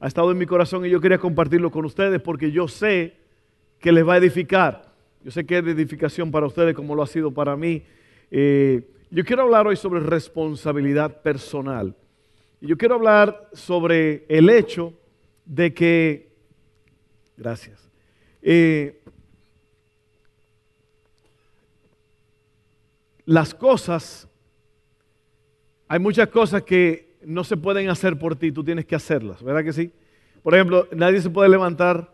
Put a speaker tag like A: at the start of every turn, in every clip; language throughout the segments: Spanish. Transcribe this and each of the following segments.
A: ha estado en mi corazón y yo quería compartirlo con ustedes porque yo sé que les va a edificar. Yo sé que es de edificación para ustedes como lo ha sido para mí. Eh, yo quiero hablar hoy sobre responsabilidad personal. Yo quiero hablar sobre el hecho de que, gracias, eh, las cosas, hay muchas cosas que no se pueden hacer por ti, tú tienes que hacerlas, ¿verdad que sí? Por ejemplo, nadie se puede levantar,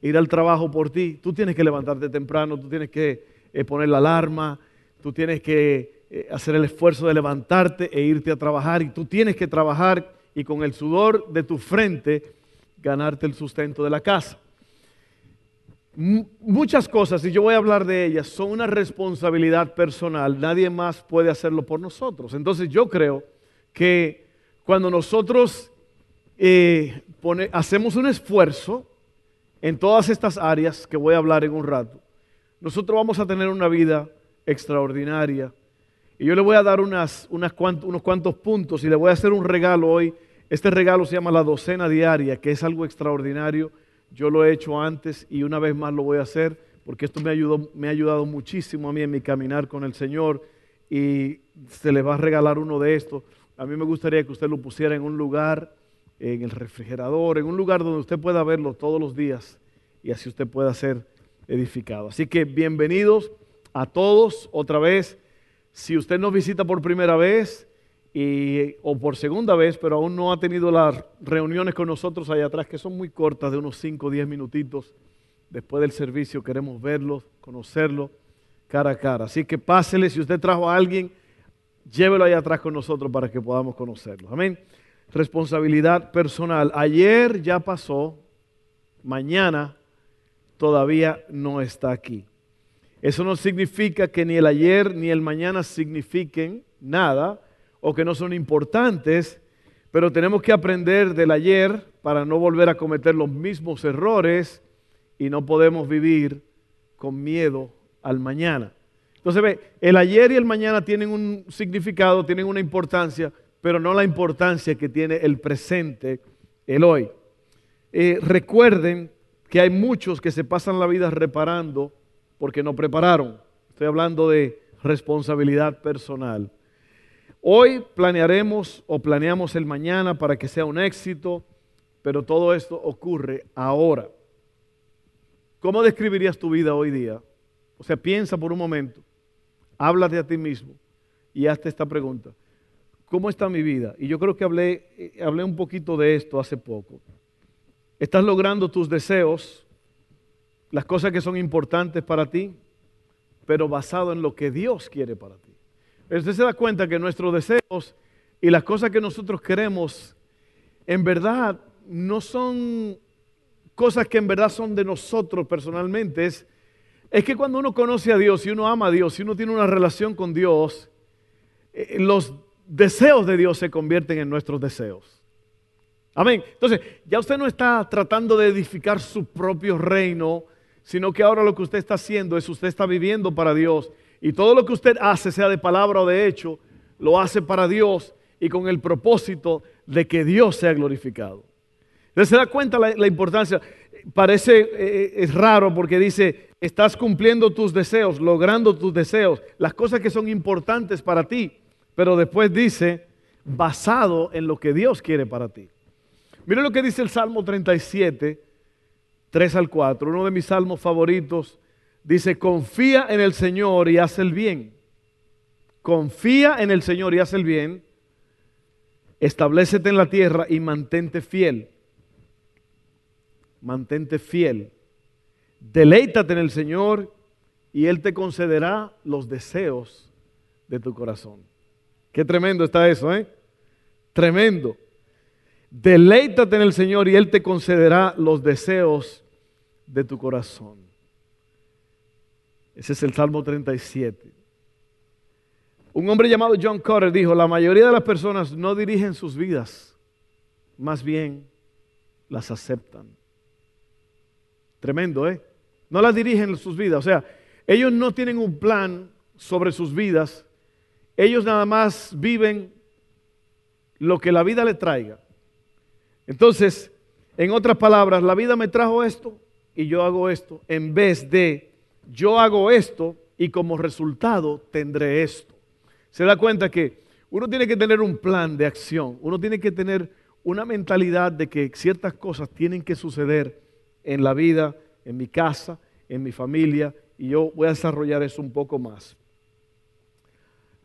A: ir al trabajo por ti, tú tienes que levantarte temprano, tú tienes que eh, poner la alarma, tú tienes que eh, hacer el esfuerzo de levantarte e irte a trabajar y tú tienes que trabajar y con el sudor de tu frente ganarte el sustento de la casa. muchas cosas, y yo voy a hablar de ellas, son una responsabilidad personal, nadie más puede hacerlo por nosotros. Entonces yo creo que cuando nosotros eh, hacemos un esfuerzo en todas estas áreas que voy a hablar en un rato, nosotros vamos a tener una vida extraordinaria. Y yo le voy a dar unos cuantos puntos y le voy a hacer un regalo hoy. Este regalo se llama la docena diaria, que es algo extraordinario. Yo lo he hecho antes y una vez más lo voy a hacer porque esto me, ayudó, me ha ayudado muchísimo a mí en mi caminar con el Señor y se le va a regalar uno de estos. A mí me gustaría que usted lo pusiera en un lugar, en el refrigerador, en un lugar donde usted pueda verlo todos los días y así usted pueda ser edificado. Así que bienvenidos a todos otra vez. Si usted nos visita por primera vez y, o por segunda vez, pero aún no ha tenido las reuniones con nosotros allá atrás, que son muy cortas, de unos 5 o 10 minutitos, después del servicio queremos verlo, conocerlo cara a cara. Así que pásele, si usted trajo a alguien, llévelo ahí atrás con nosotros para que podamos conocerlo. Amén. Responsabilidad personal. Ayer ya pasó, mañana todavía no está aquí. Eso no significa que ni el ayer ni el mañana signifiquen nada o que no son importantes, pero tenemos que aprender del ayer para no volver a cometer los mismos errores y no podemos vivir con miedo al mañana. Entonces ve, el ayer y el mañana tienen un significado, tienen una importancia, pero no la importancia que tiene el presente, el hoy. Eh, recuerden que hay muchos que se pasan la vida reparando porque no prepararon. Estoy hablando de responsabilidad personal. Hoy planearemos o planeamos el mañana para que sea un éxito, pero todo esto ocurre ahora. ¿Cómo describirías tu vida hoy día? O sea, piensa por un momento háblate a ti mismo y hazte esta pregunta. ¿Cómo está mi vida? Y yo creo que hablé, eh, hablé un poquito de esto hace poco. ¿Estás logrando tus deseos, las cosas que son importantes para ti, pero basado en lo que Dios quiere para ti? Usted se da cuenta que nuestros deseos y las cosas que nosotros queremos, en verdad, no son cosas que en verdad son de nosotros personalmente, es es que cuando uno conoce a Dios y uno ama a Dios y uno tiene una relación con Dios, eh, los deseos de Dios se convierten en nuestros deseos. Amén. Entonces, ya usted no está tratando de edificar su propio reino, sino que ahora lo que usted está haciendo es usted está viviendo para Dios. Y todo lo que usted hace, sea de palabra o de hecho, lo hace para Dios y con el propósito de que Dios sea glorificado. Entonces se da cuenta la, la importancia. Parece, eh, eh, es raro porque dice, estás cumpliendo tus deseos, logrando tus deseos, las cosas que son importantes para ti, pero después dice, basado en lo que Dios quiere para ti. Mira lo que dice el Salmo 37, 3 al 4, uno de mis salmos favoritos, dice, confía en el Señor y haz el bien. Confía en el Señor y haz el bien. Establecete en la tierra y mantente fiel. Mantente fiel. Deleítate en el Señor y Él te concederá los deseos de tu corazón. Qué tremendo está eso, ¿eh? Tremendo. Deleítate en el Señor y Él te concederá los deseos de tu corazón. Ese es el Salmo 37. Un hombre llamado John Carter dijo, la mayoría de las personas no dirigen sus vidas, más bien las aceptan. Tremendo, ¿eh? No las dirigen sus vidas. O sea, ellos no tienen un plan sobre sus vidas. Ellos nada más viven lo que la vida le traiga. Entonces, en otras palabras, la vida me trajo esto y yo hago esto, en vez de yo hago esto y como resultado tendré esto se da cuenta que uno tiene que tener un plan de acción, uno tiene que tener una mentalidad de que ciertas cosas tienen que suceder en la vida, en mi casa, en mi familia, y yo voy a desarrollar eso un poco más.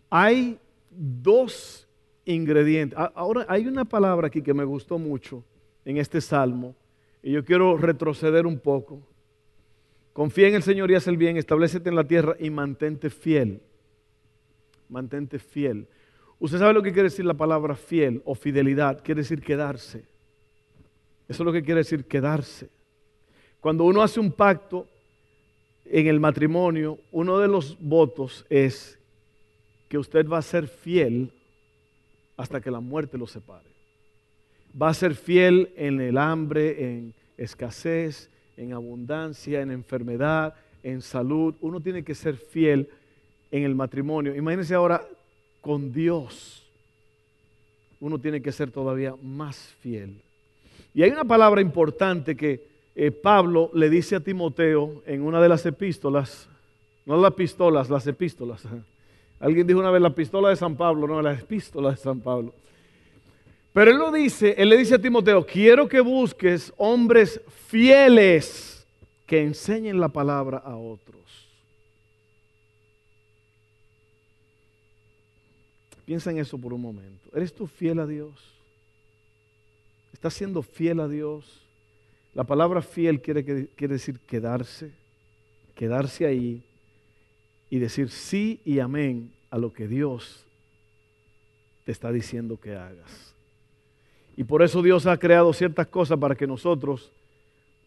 A: Hay dos ingredientes. Ahora hay una palabra aquí que me gustó mucho en este salmo, y yo quiero retroceder un poco. Confía en el Señor y haz el bien, establecete en la tierra y mantente fiel mantente fiel. Usted sabe lo que quiere decir la palabra fiel o fidelidad, quiere decir quedarse. Eso es lo que quiere decir quedarse. Cuando uno hace un pacto en el matrimonio, uno de los votos es que usted va a ser fiel hasta que la muerte lo separe. Va a ser fiel en el hambre, en escasez, en abundancia, en enfermedad, en salud. Uno tiene que ser fiel en el matrimonio. Imagínense ahora con Dios. Uno tiene que ser todavía más fiel. Y hay una palabra importante que eh, Pablo le dice a Timoteo en una de las epístolas, no las pistolas, las epístolas. Alguien dijo una vez la pistola de San Pablo, no, la epístola de San Pablo. Pero él lo dice, él le dice a Timoteo, quiero que busques hombres fieles que enseñen la palabra a otros. Piensa en eso por un momento. ¿Eres tú fiel a Dios? ¿Estás siendo fiel a Dios? La palabra fiel quiere, decir quedarse, quedarse ahí y decir sí y amén a lo que Dios te está diciendo que hagas. Y por eso Dios ha creado ciertas cosas para que nosotros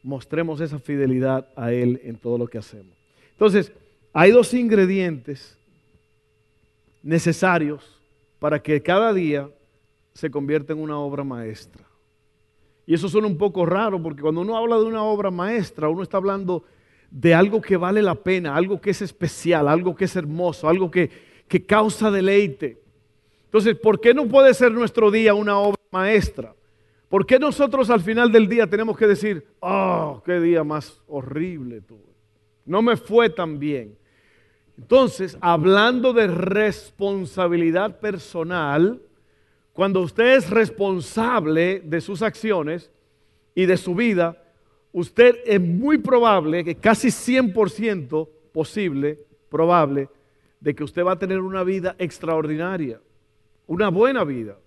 A: mostremos esa fidelidad a Él en todo lo que hacemos. Entonces, hay dos ingredientes necesarios para que cada día se convierta en una obra maestra. Y eso suena un poco raro porque cuando uno habla de una obra maestra, uno está hablando de algo que vale la pena, algo que es especial, algo que es hermoso, algo que, que causa deleite. Entonces, ¿por qué no puede ser nuestro día una obra maestra? ¿Por qué nosotros al final del día tenemos que decir, oh, qué día más horrible tuve? No me fue tan bien. Entonces, hablando de responsabilidad personal, cuando usted es responsable de sus acciones y de su vida, usted es muy probable, que casi 100% posible, probable, de que usted va a tener una vida extraordinaria, una buena vida.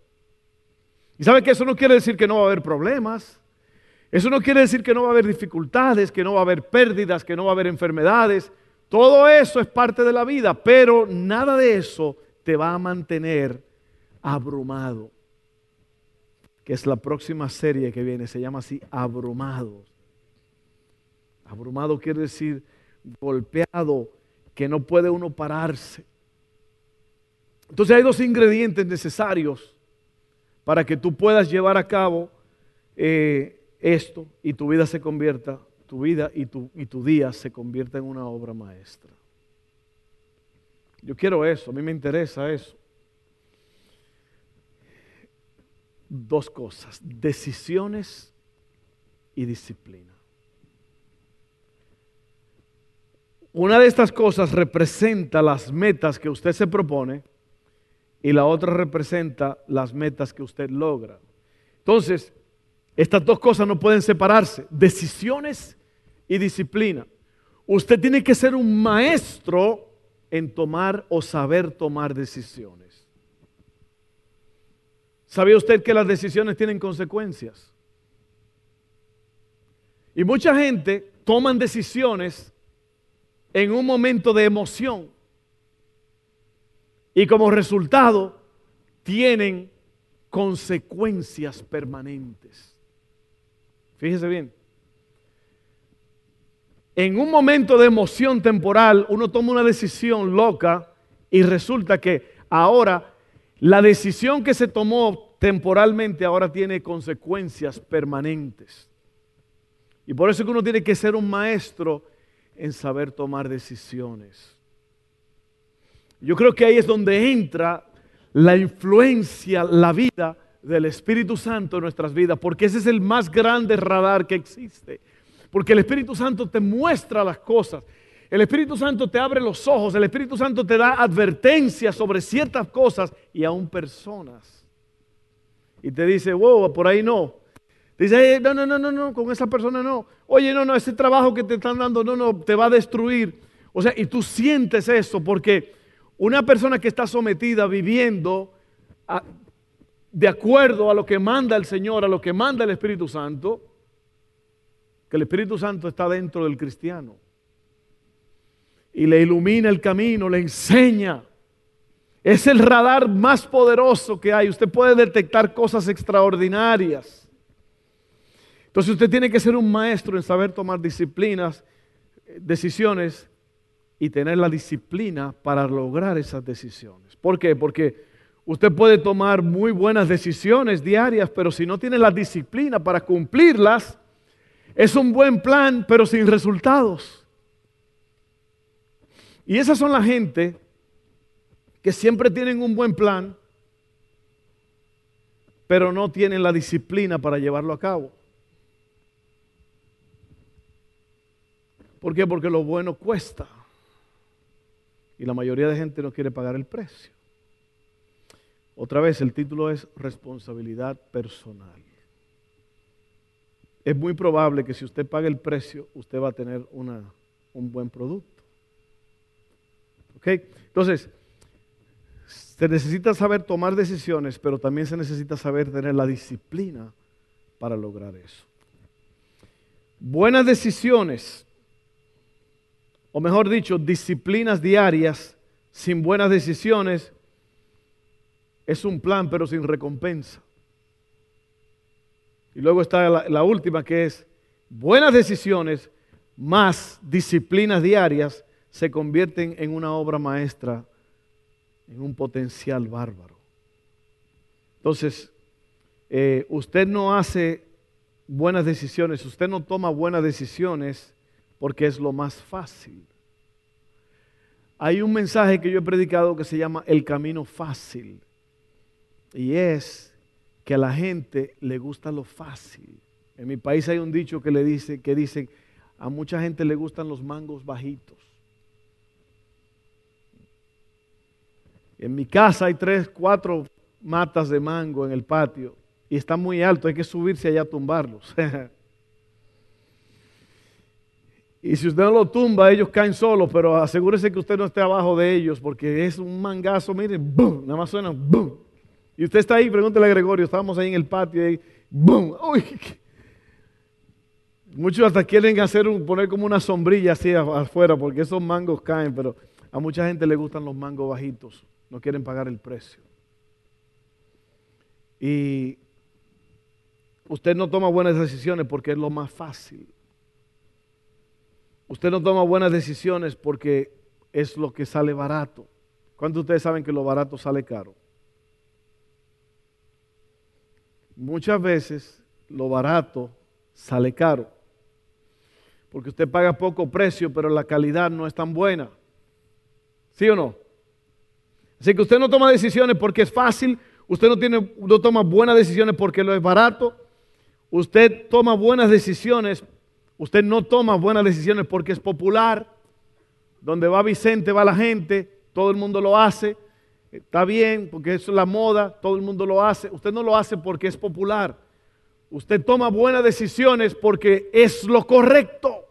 A: Y sabe que eso no quiere decir que no va a haber problemas, eso no quiere decir que no va a haber dificultades, que no va a haber pérdidas, que no va a haber enfermedades, todo eso es parte de la vida, pero nada de eso te va a mantener abrumado. Que es la próxima serie que viene, se llama así, abrumado. Abrumado quiere decir golpeado, que no puede uno pararse. Entonces hay dos ingredientes necesarios para que tú puedas llevar a cabo eh, esto y tu vida se convierta tu vida y tu, y tu día se convierta en una obra maestra. Yo quiero eso, a mí me interesa eso. Dos cosas, decisiones y disciplina. Una de estas cosas representa las metas que usted se propone y la otra representa las metas que usted logra. Entonces, estas dos cosas no pueden separarse, decisiones y disciplina. Usted tiene que ser un maestro en tomar o saber tomar decisiones. ¿Sabía usted que las decisiones tienen consecuencias? Y mucha gente toman decisiones en un momento de emoción y como resultado tienen consecuencias permanentes. Fíjese bien. en un momento de emoción temporal, uno toma una decisión loca y resulta que ahora la decisión que se tomó temporalmente ahora tiene consecuencias permanentes. Y por eso es que uno tiene que ser un maestro en saber tomar decisiones. Yo creo que ahí es donde entra la influencia, la vida del Espíritu Santo en nuestras vidas, porque ese es el más grande radar que existe. Porque el Espíritu Santo te muestra las cosas. El Espíritu Santo te abre los ojos. El Espíritu Santo te da advertencias sobre ciertas cosas y aún personas. Y te dice, wow, por ahí no. Dice, no, no, no, no, no, con esa persona no. Oye, no, no, ese trabajo que te están dando, no, no, te va a destruir. O sea, y tú sientes eso porque una persona que está sometida, viviendo de acuerdo a lo que manda el Señor, a lo que manda el Espíritu Santo, que el Espíritu Santo está dentro del cristiano y le ilumina el camino, le enseña. Es el radar más poderoso que hay. Usted puede detectar cosas extraordinarias. Entonces usted tiene que ser un maestro en saber tomar disciplinas, decisiones y tener la disciplina para lograr esas decisiones. ¿Por qué? Porque usted puede tomar muy buenas decisiones diarias, pero si no tiene la disciplina para cumplirlas, es un buen plan, pero sin resultados. Y esas son la gente que siempre tienen un buen plan, pero no tienen la disciplina para llevarlo a cabo. ¿Por qué? Porque lo bueno cuesta. Y la mayoría de gente no quiere pagar el precio. Otra vez, el título es responsabilidad personal. Es muy probable que si usted paga el precio, usted va a tener una, un buen producto. ¿Ok? Entonces, se necesita saber tomar decisiones, pero también se necesita saber tener la disciplina para lograr eso. Buenas decisiones o mejor dicho, disciplinas diarias sin buenas decisiones, es un plan pero sin recompensa. Y luego está la, última que es buenas decisiones más disciplinas diarias se convierten en una obra maestra, en un potencial bárbaro. Entonces, eh, usted no hace buenas decisiones, usted no toma buenas decisiones porque es lo más fácil. Hay un mensaje que yo he predicado que se llama el camino fácil. Y es que a la gente le gusta lo fácil. En mi país hay un dicho que le dice que dicen a mucha gente le gustan los mangos bajitos. En mi casa hay tres, cuatro matas de mango en el patio y está muy alto, hay que subirse allá a tumbarlos. Y si usted no lo tumba, ellos caen solos, pero asegúrese que usted no esté abajo de ellos, porque es un mangazo, miren, boom, nada más suena, boom. Y usted está ahí, pregúntele a Gregorio, estábamos ahí en el patio, y boom, uy. Muchos hasta quieren hacer un, poner como una sombrilla así afuera, porque esos mangos caen, pero a mucha gente le gustan los mangos bajitos, no quieren pagar el precio. Y usted no toma buenas decisiones porque es lo más fácil. Usted no toma buenas decisiones porque es lo que sale barato. ¿Cuántos de ustedes saben que lo barato sale caro? Muchas veces lo barato sale caro. Porque usted paga poco precio, pero la calidad no es tan buena. ¿Sí o no? Así que usted no toma decisiones porque es fácil, usted no, tiene, no toma buenas decisiones porque lo es barato, usted toma buenas decisiones Usted no toma buenas decisiones porque es popular. Donde va Vicente va la gente, todo el mundo lo hace. Está bien, porque es la moda, todo el mundo lo hace. Usted no lo hace porque es popular. Usted toma buenas decisiones porque es lo correcto.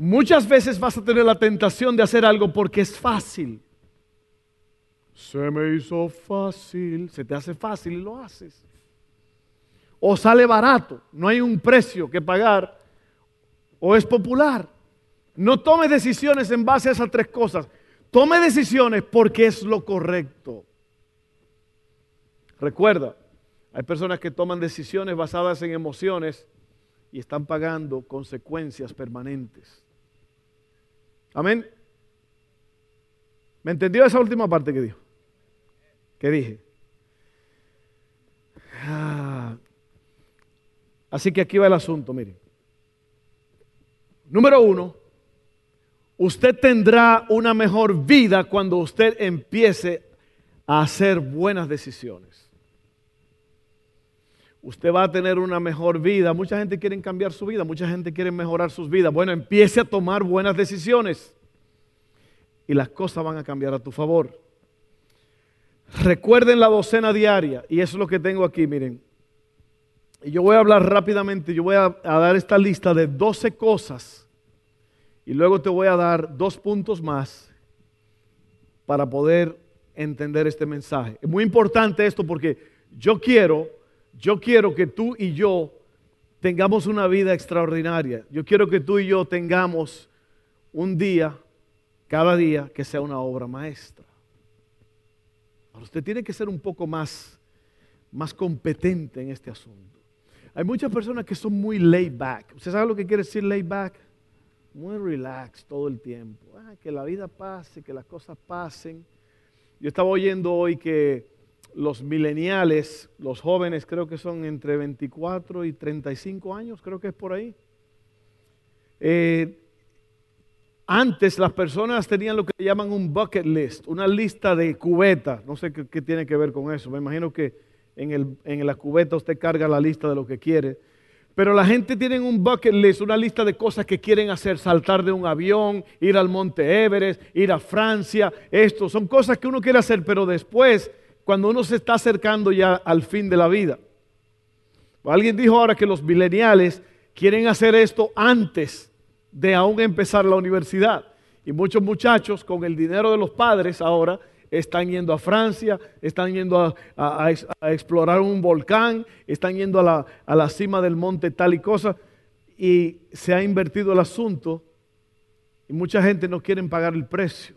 A: Muchas veces vas a tener la tentación de hacer algo porque es fácil. Se me hizo fácil, se te hace fácil y lo haces o sale barato, no hay un precio que pagar, o es popular. No tome decisiones en base a esas tres cosas. Tome decisiones porque es lo correcto. Recuerda, Hay personas que toman decisiones basadas en emociones y están pagando consecuencias permanentes. Amén. ¿Me entendió esa última parte que dijo? ¿Qué dije? Ah. Así que aquí va el asunto, miren. Número uno, usted tendrá una mejor vida cuando usted empiece a hacer buenas decisiones. Usted va a tener una mejor vida. Mucha gente quiere cambiar su vida, mucha gente quiere mejorar sus vidas. Bueno, empiece a tomar buenas decisiones y las cosas van a cambiar a tu favor. Recuerden la docena diaria y eso es lo que tengo aquí, miren. Y yo voy a hablar rápidamente, yo voy a, dar esta lista de 12 cosas y luego te voy a dar dos puntos más para poder entender este mensaje. Es muy importante esto porque yo quiero, yo quiero que tú y yo tengamos una vida extraordinaria. Yo quiero que tú y yo tengamos un día, cada día, que sea una obra maestra. usted tiene que ser un poco más, más competente en este asunto. Hay muchas personas que son muy laid back. ¿Usted sabe lo que quiere decir laid back? Muy relax todo el tiempo. Ah, que la vida pase, que las cosas pasen. Yo estaba oyendo hoy que los mileniales, los jóvenes, creo que son entre 24 y 35 años, creo que es por ahí. Eh, antes las personas tenían lo que llaman un bucket list, una lista de cubetas. No sé qué, tiene que ver con eso. Me imagino que en, la cubeta usted carga la lista de lo que quiere. Pero la gente tiene un bucket list, una lista de cosas que quieren hacer, saltar de un avión, ir al Monte Everest, ir a Francia, esto, son cosas que uno quiere hacer, pero después, cuando uno se está acercando ya al fin de la vida. Alguien dijo ahora que los mileniales quieren hacer esto antes de aún empezar la universidad. Y muchos muchachos con el dinero de los padres ahora están yendo a Francia, están yendo a, explorar un volcán, están yendo a la, a la cima del monte tal y cosa, y se ha invertido el asunto y mucha gente no quiere pagar el precio.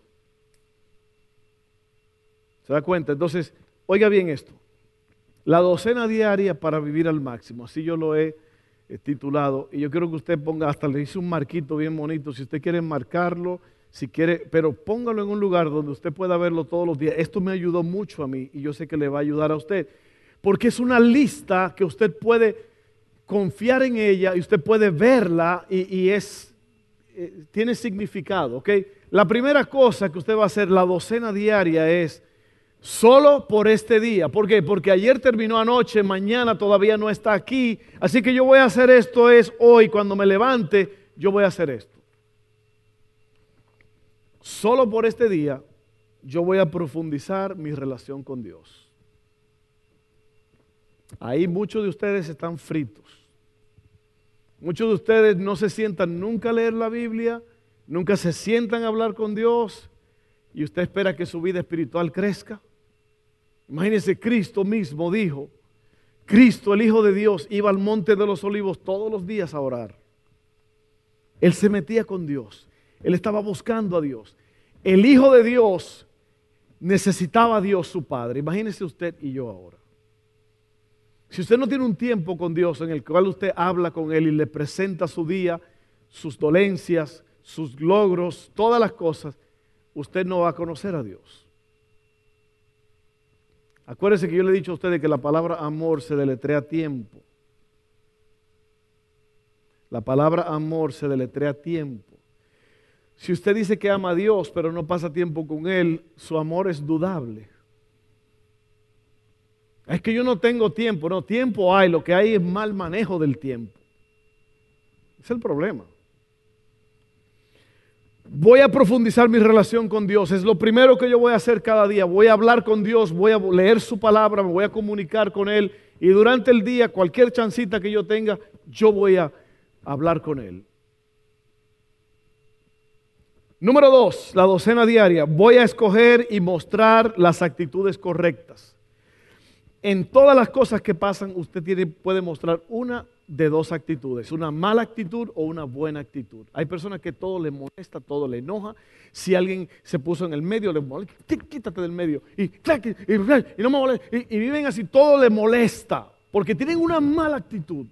A: ¿Se da cuenta? Entonces, oiga bien esto. La docena diaria para vivir al máximo, así yo lo he titulado, y yo quiero que usted ponga, hasta le hice un marquito bien bonito, si usted quiere marcarlo, si quiere, pero póngalo en un lugar donde usted pueda verlo todos los días. Esto me ayudó mucho a mí y yo sé que le va a ayudar a usted, porque es una lista que usted puede confiar en ella y usted puede verla y, es, eh, tiene significado, ¿ok? La primera cosa que usted va a hacer, la docena diaria, es solo por este día. ¿Por qué? Porque ayer terminó anoche, mañana todavía no está aquí. Así que yo voy a hacer esto es hoy, cuando me levante, yo voy a hacer esto solo por este día yo voy a profundizar mi relación con Dios. Ahí muchos de ustedes están fritos. Muchos de ustedes no se sientan nunca a leer la Biblia, nunca se sientan a hablar con Dios y usted espera que su vida espiritual crezca. Imagínense, Cristo mismo dijo, Cristo, el Hijo de Dios, iba al monte de los olivos todos los días a orar. Él se metía con Dios. Él estaba buscando a Dios. El Hijo de Dios necesitaba a Dios su Padre. Imagínese usted y yo ahora. Si usted no tiene un tiempo con Dios en el cual usted habla con Él y le presenta su día, sus dolencias, sus logros, todas las cosas, usted no va a conocer a Dios. Acuérdese que yo le he dicho a ustedes que la palabra amor se deletrea tiempo. La palabra amor se deletrea tiempo. Si usted dice que ama a Dios, pero no pasa tiempo con Él, su amor es dudable. Es que yo no tengo tiempo, no, tiempo hay, lo que hay es mal manejo del tiempo. Es el problema. Voy a profundizar mi relación con Dios. Es lo primero que yo voy a hacer cada día. Voy a hablar con Dios, voy a leer su palabra, me voy a comunicar con Él. Y durante el día, cualquier chancita que yo tenga, yo voy a hablar con Él. Número dos, la docena diaria. Voy a escoger y mostrar las actitudes correctas. En todas las cosas que pasan, usted puede mostrar una de dos actitudes, una mala actitud o una buena actitud. Hay personas que todo le molesta, todo le enoja. Si alguien se puso en el medio, le molesta, quítate del medio. Y, no me molesta. y viven así, todo le molesta. porque tienen una mala actitud.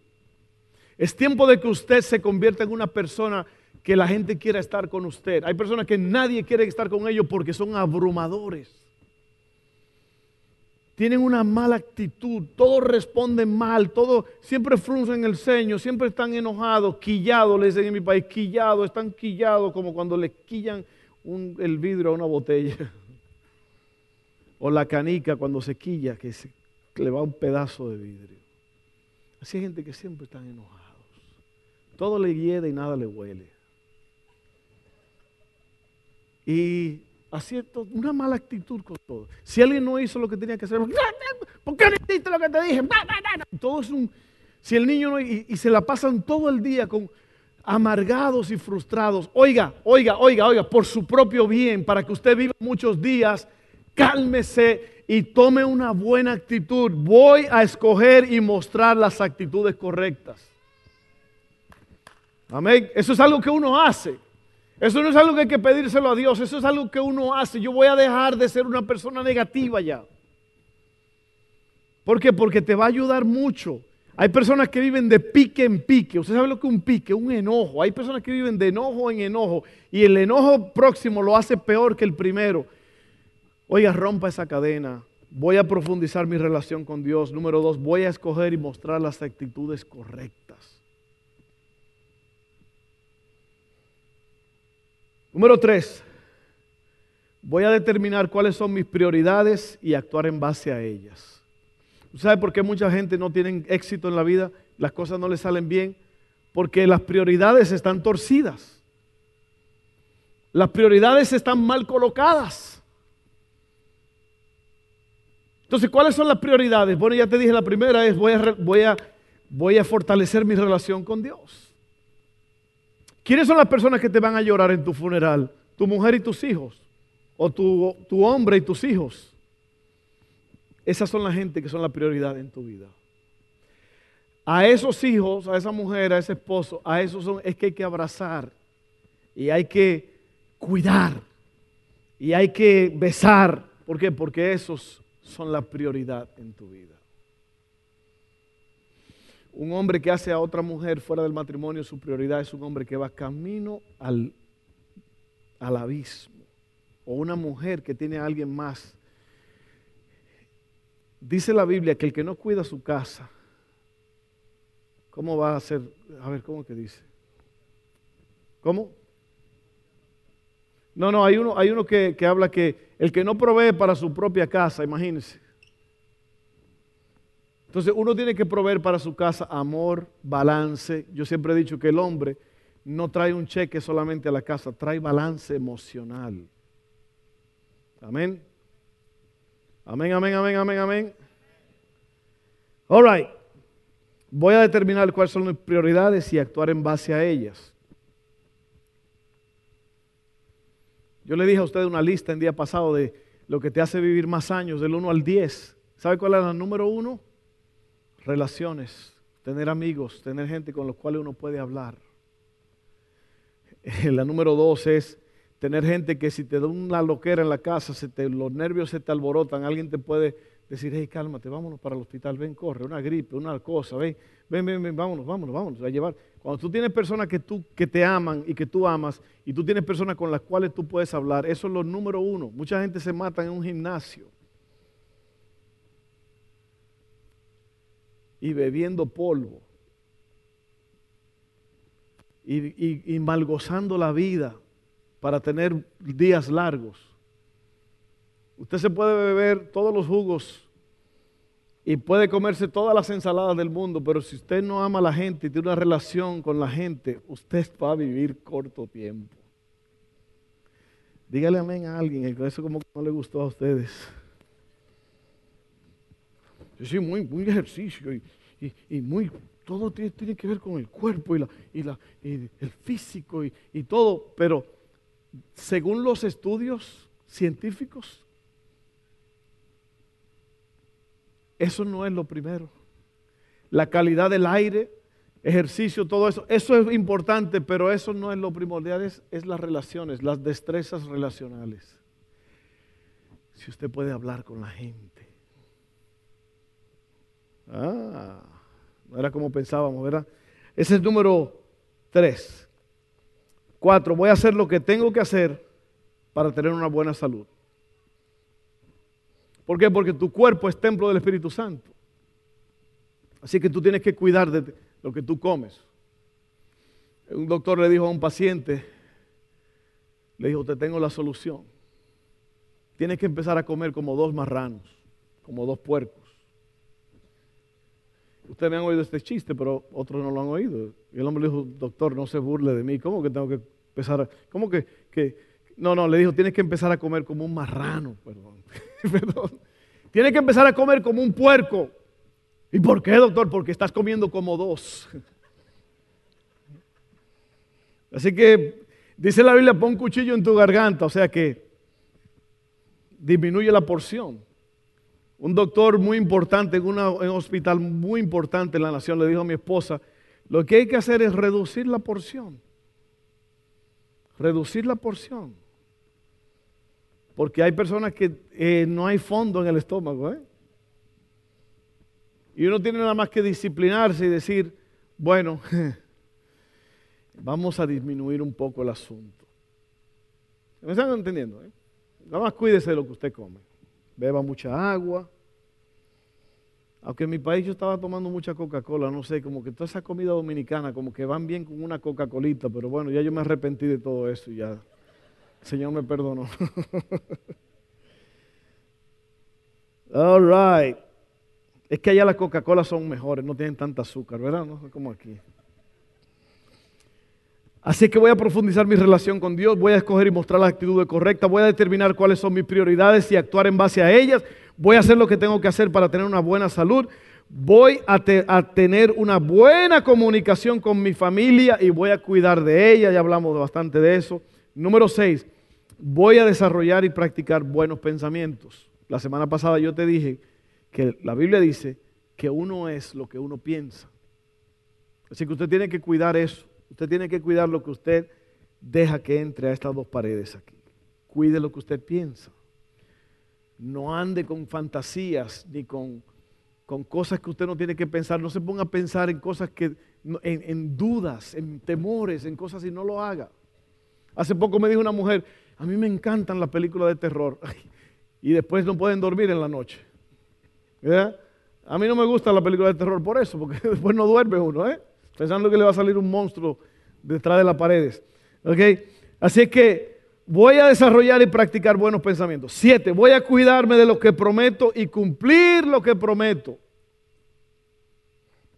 A: Es tiempo de que usted se convierta en una persona que la gente quiera estar con usted. Hay personas que nadie quiere estar con ellos porque son abrumadores. Tienen una mala actitud, todos responden mal, todos siempre fruncen el ceño, siempre están enojados, quillados, le dicen en mi país, quillados, están quillados como cuando le quillan el vidrio a una botella. O la canica cuando se quilla, que se le va un pedazo de vidrio. Así hay gente que siempre están enojados. Todo le hiede y nada le huele. Y así una mala actitud con todo. Si alguien no hizo lo que tenía que hacer, ¿por qué no hiciste lo que te dije? Todo es un, si el niño no, y, y se la pasan todo el día con amargados y frustrados. Oiga, oiga, oiga, oiga, por su propio bien, para que usted viva muchos días, cálmese y tome una buena actitud. Voy a escoger y mostrar las actitudes correctas. Amén. Eso es algo que uno hace. Eso no es algo que hay que pedírselo a Dios, eso es algo que uno hace. Yo voy a dejar de ser una persona negativa ya. ¿Por qué? Porque te va a ayudar mucho. Hay personas que viven de pique en pique. Usted sabe lo que es un pique, un enojo. Hay personas que viven de enojo en enojo. Y el enojo próximo lo hace peor que el primero. Oiga, rompa esa cadena. Voy a profundizar mi relación con Dios. Número dos, voy a escoger y mostrar las actitudes correctas. Número tres, voy a determinar cuáles son mis prioridades y actuar en base a ellas. ¿Sabe por qué mucha gente no tiene éxito en la vida? Las cosas no les salen bien. Porque las prioridades están torcidas. Las prioridades están mal colocadas. Entonces, ¿cuáles son las prioridades? Bueno, ya te dije, la primera es voy a, voy a, voy a fortalecer mi relación con Dios. ¿Quiénes son las personas que te van a llorar en tu funeral? ¿Tu mujer y tus hijos? ¿O tu, tu hombre y tus hijos? Esas son la gente que son la prioridad en tu vida. A esos hijos, a esa mujer, a ese esposo, a esos son, es que hay que abrazar y hay que cuidar y hay que besar. ¿Por qué? Porque esos son la prioridad en tu vida. Un hombre que hace a otra mujer fuera del matrimonio su prioridad es un hombre que va camino al, al abismo. O una mujer que tiene a alguien más. Dice la Biblia que el que no cuida su casa, ¿cómo va a ser? A ver, ¿cómo que dice? ¿Cómo? No, no, hay uno, hay uno que, que habla que el que no provee para su propia casa, imagínense. Entonces uno tiene que proveer para su casa amor, balance. Yo siempre he dicho que el hombre no trae un cheque solamente a la casa, trae balance emocional. Amén. Amén, amén, amén, amén, amén. All right. Voy a determinar cuáles son mis prioridades y actuar en base a ellas. Yo le dije a usted una lista en día pasado de lo que te hace vivir más años, del 1 al 10. ¿Sabe cuál es la número uno? Relaciones, tener amigos, tener gente con los cuales uno puede hablar. La número dos es tener gente que si te da una loquera en la casa, te, los nervios se te alborotan, alguien te puede decir, hey, cálmate, vámonos para el hospital, ven, corre, una gripe, una cosa, ven, ven, ven, ven vámonos, vámonos, vámonos, a llevar. Cuando tú tienes personas que, tú, que te aman y que tú amas, y tú tienes personas con las cuales tú puedes hablar, eso es lo número uno. Mucha gente se mata en un gimnasio. Y bebiendo polvo y, y, malgozando la vida para tener días largos. Usted se puede beber todos los jugos y puede comerse todas las ensaladas del mundo, pero si usted no ama a la gente y tiene una relación con la gente, usted va a vivir corto tiempo. Dígale amén a alguien, eso como que no le gustó a ustedes. Sí, muy, muy ejercicio y, muy, todo tiene, que ver con el cuerpo y, la, y, la, y el físico y, y todo, pero según los estudios científicos, eso no es lo primero. La calidad del aire, ejercicio, todo eso, eso es importante, pero eso no es lo primordial, es, es las relaciones, las destrezas relacionales. Si usted puede hablar con la gente Ah, no era como pensábamos, ¿verdad? Ese es número tres. Cuatro, voy a hacer lo que tengo que hacer para tener una buena salud. ¿Por qué? Porque tu cuerpo es templo del Espíritu Santo. Así que tú tienes que cuidar de lo que tú comes. Un doctor le dijo a un paciente, le dijo, te tengo la solución. Tienes que empezar a comer como dos marranos, como dos puercos. Ustedes me han oído este chiste, pero otros no lo han oído. Y el hombre le dijo, doctor, no se burle de mí. ¿Cómo que tengo que empezar a... ¿Cómo que, que... No, no, le dijo, tienes que empezar a comer como un marrano, perdón. perdón. Tienes que empezar a comer como un puerco. ¿Y por qué, doctor? Porque estás comiendo como dos. Así que dice la Biblia, pon cuchillo en tu garganta, o sea que disminuye la porción. Un doctor muy importante en, un hospital muy importante en la nación le dijo a mi esposa, lo que hay que hacer es reducir la porción. Reducir la porción. Porque hay personas que eh, no hay fondo en el estómago. ¿eh? Y uno tiene nada más que disciplinarse y decir, bueno, vamos a disminuir un poco el asunto. ¿Me están entendiendo? Eh? Nada más cuídese de lo que usted come. Beba mucha agua. Aunque en mi país yo estaba tomando mucha Coca-Cola, no sé, como que toda esa comida dominicana, como que van bien con una Coca-Colita, pero bueno, ya yo me arrepentí de todo eso y ya el Señor me perdonó. All right. Es que allá las Coca-Cola son mejores, no tienen tanta azúcar, ¿verdad? No como aquí. Así que voy a profundizar mi relación con Dios, voy a escoger y mostrar la actitud correcta, voy a determinar cuáles son mis prioridades y actuar en base a ellas, voy a hacer lo que tengo que hacer para tener una buena salud, voy a, a tener una buena comunicación con mi familia y voy a cuidar de ella, ya hablamos bastante de eso. Número seis, voy a desarrollar y practicar buenos pensamientos. La semana pasada yo te dije que la Biblia dice que uno es lo que uno piensa. Así que usted tiene que cuidar eso. Usted tiene que cuidar lo que usted deja que entre a estas dos paredes aquí. Cuide lo que usted piensa. No ande con fantasías ni con, con cosas que usted no tiene que pensar. No se ponga a pensar en cosas que, en, en dudas, en temores, en cosas y no lo haga. Hace poco me dijo una mujer, a mí me encantan las películas de terror y después no pueden dormir en la noche. A mí no me gusta la película de terror por eso, porque después no duerme uno, ¿eh? Pensando que le va a salir un monstruo detrás de las paredes. Así que voy a desarrollar y practicar buenos pensamientos. Siete, voy a cuidarme de lo que prometo y cumplir lo que prometo.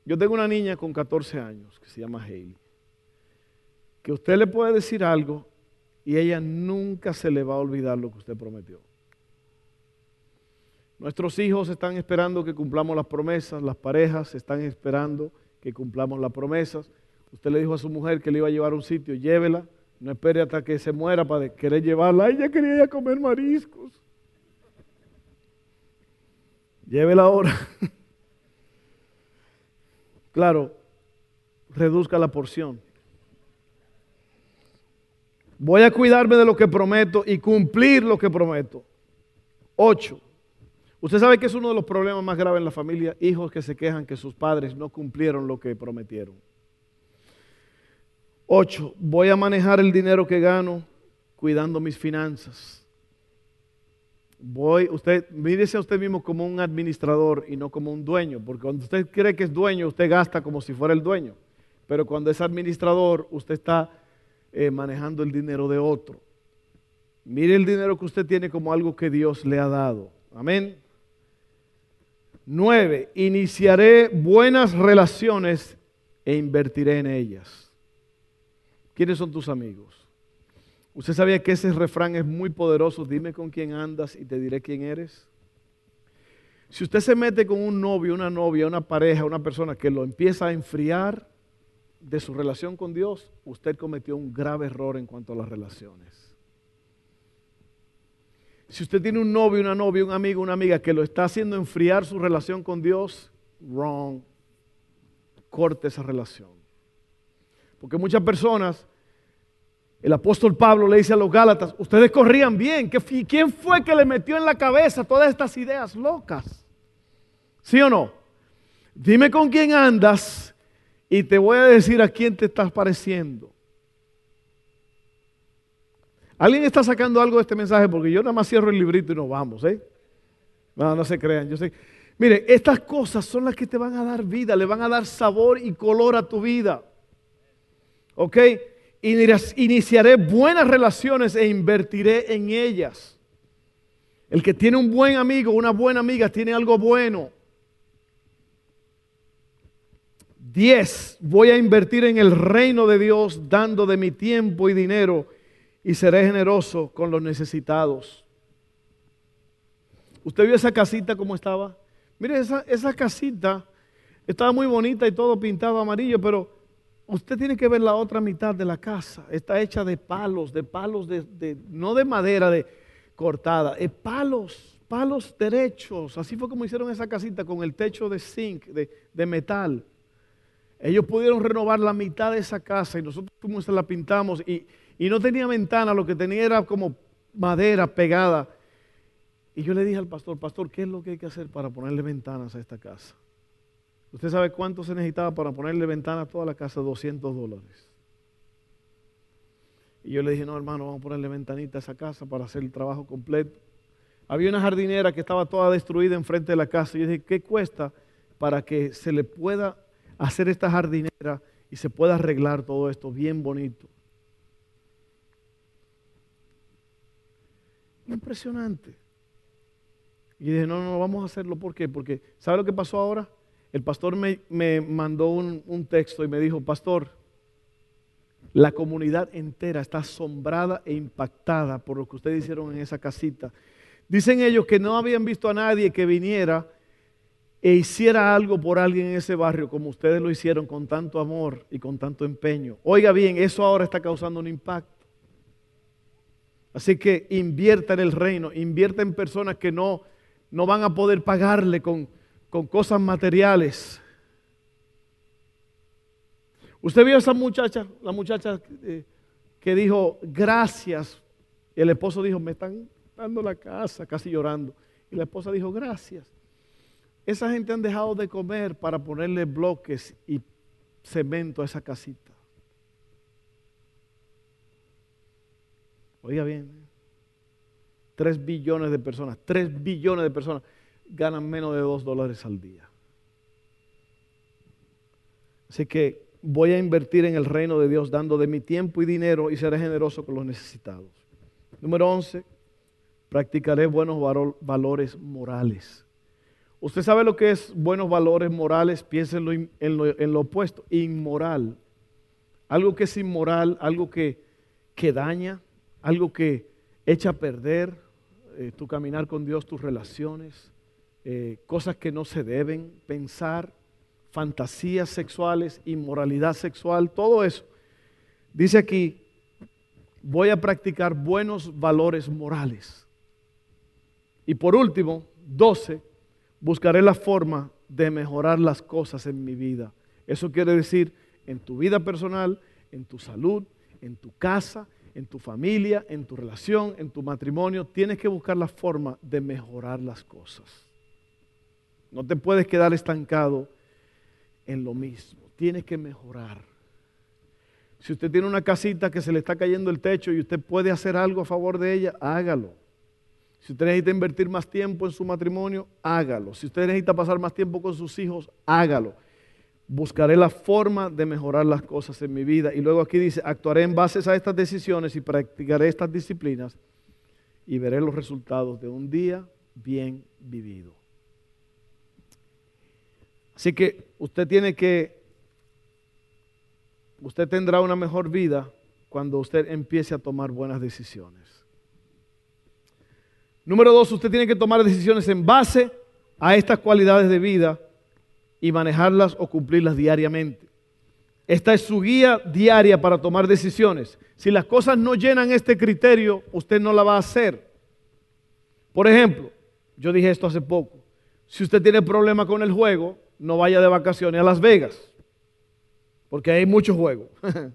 A: Yo tengo una niña con 14 años que se llama Hailey, que usted le puede decir algo y ella nunca se le va a olvidar lo que usted prometió. Nuestros hijos están esperando que cumplamos las promesas, las parejas están esperando que cumplamos las promesas. Usted le dijo a su mujer que le iba a llevar a un sitio, llévela, no espere hasta que se muera para querer llevarla. Ella quería ir a comer mariscos. Llévela ahora. claro, reduzca la porción. Voy a cuidarme de lo que prometo y cumplir lo que prometo. Ocho. Usted sabe que es uno de los problemas más graves en la familia, hijos que se quejan que sus padres no cumplieron lo que prometieron. Ocho, voy a manejar el dinero que gano cuidando mis finanzas. Voy, usted, mírese a usted mismo como un administrador y no como un dueño, porque cuando usted cree que es dueño, usted gasta como si fuera el dueño. Pero cuando es administrador, usted está eh, manejando el dinero de otro. Mire el dinero que usted tiene como algo que Dios le ha dado. Amén. Nueve, iniciaré buenas relaciones e invertiré en ellas. ¿Quiénes son tus amigos? ¿Usted sabía que ese refrán es muy poderoso? Dime con quién andas y te diré quién eres. Si usted se mete con un novio, una novia, una pareja, una persona que lo empieza a enfriar de su relación con Dios, usted cometió un grave error en cuanto a las relaciones. Si usted tiene un novio, una novia, un amigo, una amiga que lo está haciendo enfriar su relación con Dios, wrong. Corte esa relación. Porque muchas personas, el apóstol Pablo le dice a los Gálatas, ustedes corrían bien. ¿Quién fue que le metió en la cabeza todas estas ideas locas? ¿Sí o no? Dime con quién andas y te voy a decir a quién te estás pareciendo. ¿Alguien está sacando algo de este mensaje? Porque yo nada más cierro el librito y nos vamos, ¿eh? No, no se crean, yo sé. Mire, estas cosas son las que te van a dar vida, le van a dar sabor y color a tu vida. ¿Ok? Iniciaré buenas relaciones e invertiré en ellas. El que tiene un buen amigo, una buena amiga, tiene algo bueno. Diez, voy a invertir en el reino de Dios dando de mi tiempo y dinero y seré generoso con los necesitados. ¿Usted vio esa casita como estaba? Mire, esa, esa casita estaba muy bonita y todo pintado amarillo, pero usted tiene que ver la otra mitad de la casa. Está hecha de palos, de palos de, no de madera de cortada, es palos, palos derechos. Así fue como hicieron esa casita con el techo de zinc, de, de metal. Ellos pudieron renovar la mitad de esa casa y nosotros la pintamos y, y no tenía ventana, lo que tenía era como madera pegada. Y yo le dije al pastor, pastor, ¿qué es lo que hay que hacer para ponerle ventanas a esta casa? ¿Usted sabe cuánto se necesitaba para ponerle ventanas a toda la casa? 200 dólares. Y yo le dije, no hermano, vamos a ponerle ventanita a esa casa para hacer el trabajo completo. Había una jardinera que estaba toda destruida enfrente de la casa. Y yo dije, ¿qué cuesta para que se le pueda hacer esta jardinera y se pueda arreglar todo esto bien bonito? Impresionante. Y dije, no, no, vamos a hacerlo. ¿Por qué? Porque, ¿sabe lo que pasó ahora? El pastor me, mandó un, un texto y me dijo, pastor, la comunidad entera está asombrada e impactada por lo que ustedes hicieron en esa casita. Dicen ellos que no habían visto a nadie que viniera e hiciera algo por alguien en ese barrio como ustedes lo hicieron con tanto amor y con tanto empeño. Oiga bien, eso ahora está causando un impacto. Así que invierta en el reino, invierta en personas que no, no van a poder pagarle con, con cosas materiales. Usted vio a esa muchacha, la muchacha eh, que dijo gracias. Y el esposo dijo, me están dando la casa, casi llorando. Y la esposa dijo, gracias. Esa gente han dejado de comer para ponerle bloques y cemento a esa casita. Oiga bien, 3 billones de personas, 3 billones de personas ganan menos de 2 dólares al día. Así que voy a invertir en el reino de Dios dando de mi tiempo y dinero y seré generoso con los necesitados. Número 11, practicaré buenos valores morales. Usted sabe lo que es buenos valores morales, piénsenlo en lo, en lo opuesto, inmoral. Algo que es inmoral, algo que, que daña, algo que echa a perder eh, tu caminar con Dios, tus relaciones, eh, cosas que no se deben pensar, fantasías sexuales, inmoralidad sexual, todo eso. Dice aquí, voy a practicar buenos valores morales. Y por último, 12, buscaré la forma de mejorar las cosas en mi vida. Eso quiere decir en tu vida personal, en tu salud, en tu casa, en tu familia, en tu relación, en tu matrimonio, tienes que buscar la forma de mejorar las cosas. No te puedes quedar estancado en lo mismo. Tienes que mejorar. Si usted tiene una casita que se le está cayendo el techo y usted puede hacer algo a favor de ella, hágalo. Si usted necesita invertir más tiempo en su matrimonio, hágalo. Si usted necesita pasar más tiempo con sus hijos, hágalo buscaré la forma de mejorar las cosas en mi vida. Y luego aquí dice, actuaré en base a estas decisiones y practicaré estas disciplinas y veré los resultados de un día bien vivido. Así que usted tiene que, usted tendrá una mejor vida cuando usted empiece a tomar buenas decisiones. Número dos, usted tiene que tomar decisiones en base a estas cualidades de vida y manejarlas o cumplirlas diariamente. Esta es su guía diaria para tomar decisiones. Si las cosas no llenan este criterio, usted no la va a hacer. Por ejemplo, yo dije esto hace poco. Si usted tiene problema con el juego, no vaya de vacaciones a Las Vegas, porque hay mucho juego.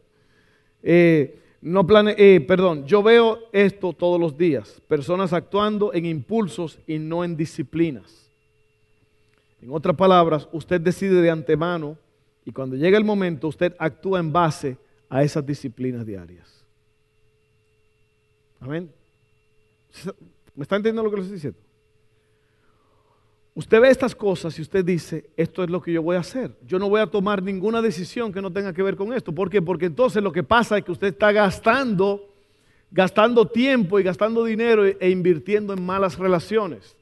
A: Eh, no plane eh, perdón, yo veo esto todos los días, personas actuando en impulsos y no en disciplinas. En otras palabras, usted decide de antemano y cuando llega el momento usted actúa en base a esas disciplinas diarias. Amén. ¿Me está entendiendo lo que le estoy diciendo? Usted ve estas cosas y usted dice, esto es lo que yo voy a hacer. Yo no voy a tomar ninguna decisión que no tenga que ver con esto. ¿Por qué? Porque entonces lo que pasa es que usted está gastando, gastando tiempo y gastando dinero e invirtiendo en malas relaciones.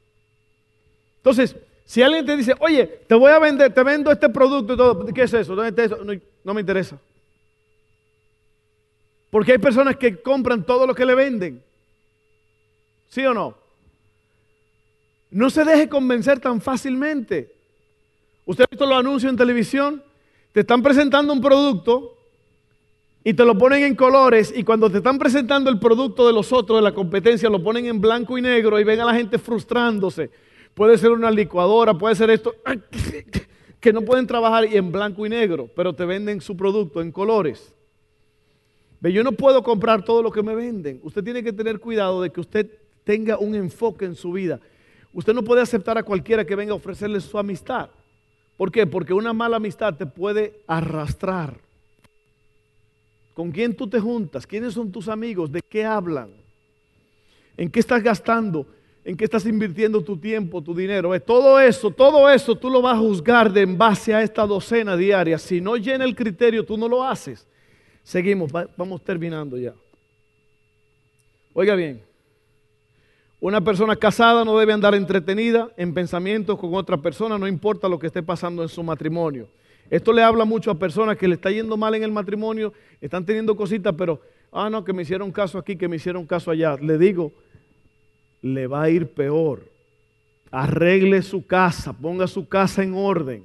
A: Entonces, si alguien te dice, oye, te voy a vender, te vendo este producto y todo, ¿qué es eso? ¿Dónde está eso? No, no me interesa. Porque hay personas que compran todo lo que le venden. ¿Sí o no? No se deje convencer tan fácilmente. Usted ha visto los anuncios en televisión, te están presentando un producto y te lo ponen en colores y cuando te están presentando el producto de los otros de la competencia lo ponen en blanco y negro y ven a la gente frustrándose. Puede ser una licuadora, puede ser esto, que no pueden trabajar y en blanco y negro, pero te venden su producto en colores. Ve, yo no puedo comprar todo lo que me venden. Usted tiene que tener cuidado de que usted tenga un enfoque en su vida. Usted no puede aceptar a cualquiera que venga a ofrecerle su amistad. ¿Por qué? Porque una mala amistad te puede arrastrar. ¿Con quién tú te juntas? ¿Quiénes son tus amigos? ¿De qué hablan? ¿En qué estás gastando? ¿En qué estás invirtiendo tu tiempo, tu dinero? Todo eso, todo eso tú lo vas a juzgar de en base a esta docena diaria. Si no llena el criterio, tú no lo haces. Seguimos, vamos terminando ya. Oiga bien, una persona casada no debe andar entretenida en pensamientos con otra persona, no importa lo que esté pasando en su matrimonio. Esto le habla mucho a personas que le está yendo mal en el matrimonio, están teniendo cositas, pero, ah, no, que me hicieron caso aquí, que me hicieron caso allá. Le digo, le va a ir peor. Arregle su casa, ponga su casa en orden.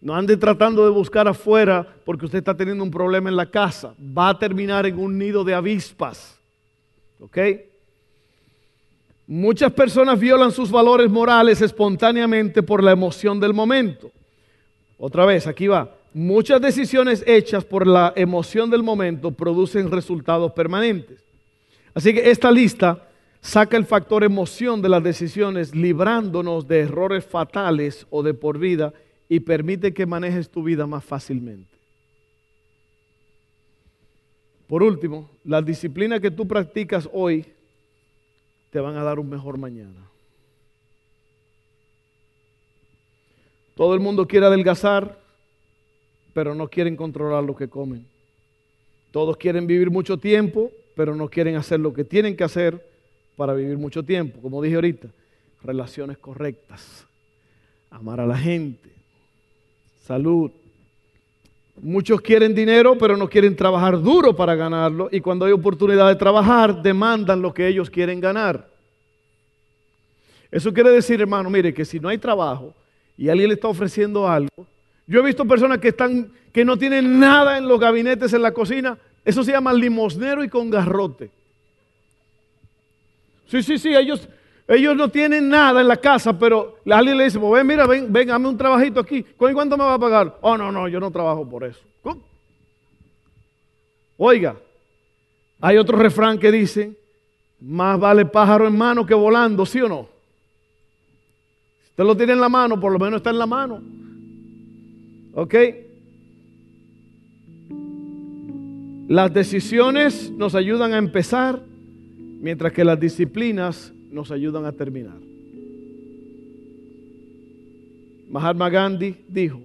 A: No ande tratando de buscar afuera porque usted está teniendo un problema en la casa. Va a terminar en un nido de avispas. ¿Ok? Muchas personas violan sus valores morales espontáneamente por la emoción del momento. Otra vez, aquí va. Muchas decisiones hechas por la emoción del momento producen resultados permanentes. Así que esta lista saca el factor emoción de las decisiones, librándonos de errores fatales o de por vida y permite que manejes tu vida más fácilmente. Por último, la disciplina que tú practicas hoy te van a dar un mejor mañana. Todo el mundo quiere adelgazar, pero no quieren controlar lo que comen. Todos quieren vivir mucho tiempo, pero no quieren hacer lo que tienen que hacer para vivir mucho tiempo. Como dije ahorita, relaciones correctas, amar a la gente, salud. Muchos quieren dinero, pero no quieren trabajar duro para ganarlo. Y cuando hay oportunidad de trabajar, demandan lo que ellos quieren ganar. Eso quiere decir, hermano, mire, que si no hay trabajo y alguien le está ofreciendo algo, yo he visto personas que están, que no tienen nada en los gabinetes, en la cocina. Eso se llama limosnero y con garrote. Sí, sí, sí, ellos, ellos no tienen nada en la casa, pero alguien le dice, pues ven, mira, ven, ven, dame un trabajito aquí. ¿Cuánto me va a pagar? Oh, no, no, yo no trabajo por eso. Oiga, hay otro refrán que dice, más vale pájaro en mano que volando, ¿sí o no? Si usted lo tiene en la mano, por lo menos está en la mano. ¿Ok? Las decisiones nos ayudan a empezar, mientras que las disciplinas nos ayudan a terminar. Mahatma Gandhi dijo,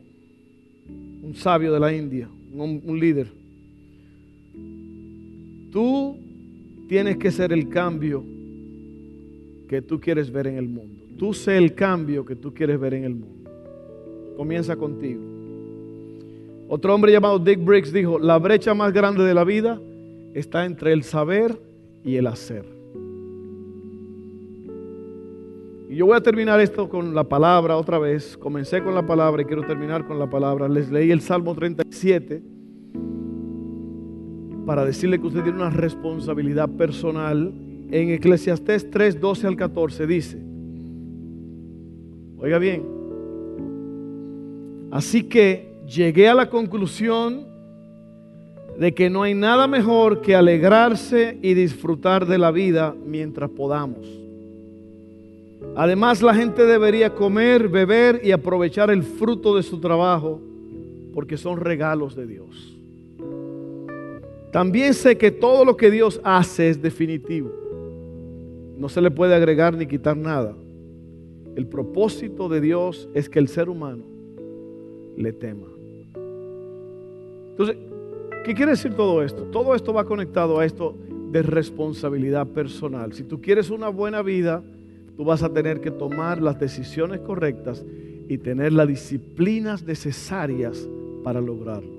A: un sabio de la India, un, líder, tú tienes que ser el cambio que tú quieres ver en el mundo. Tú sé el cambio que tú quieres ver en el mundo. Comienza contigo. Otro hombre llamado Dick Briggs dijo, la brecha más grande de la vida está entre el saber y el hacer. Y yo voy a terminar esto con la palabra otra vez. Comencé con la palabra y quiero terminar con la palabra. Les leí el Salmo 37 para decirle que usted tiene una responsabilidad personal. En Eclesiastés 3, 12 al 14 dice, oiga bien, así que llegué a la conclusión de que no hay nada mejor que alegrarse y disfrutar de la vida mientras podamos Además, la gente debería comer, beber y aprovechar el fruto de su trabajo porque son regalos de Dios. También sé que todo lo que Dios hace es definitivo. No se le puede agregar ni quitar nada. El propósito de Dios es que el ser humano le tema. Entonces, ¿qué quiere decir todo esto? Todo esto va conectado a esto de responsabilidad personal. Si tú quieres una buena vida, tú vas a tener que tomar las decisiones correctas y tener las disciplinas necesarias para lograrlo.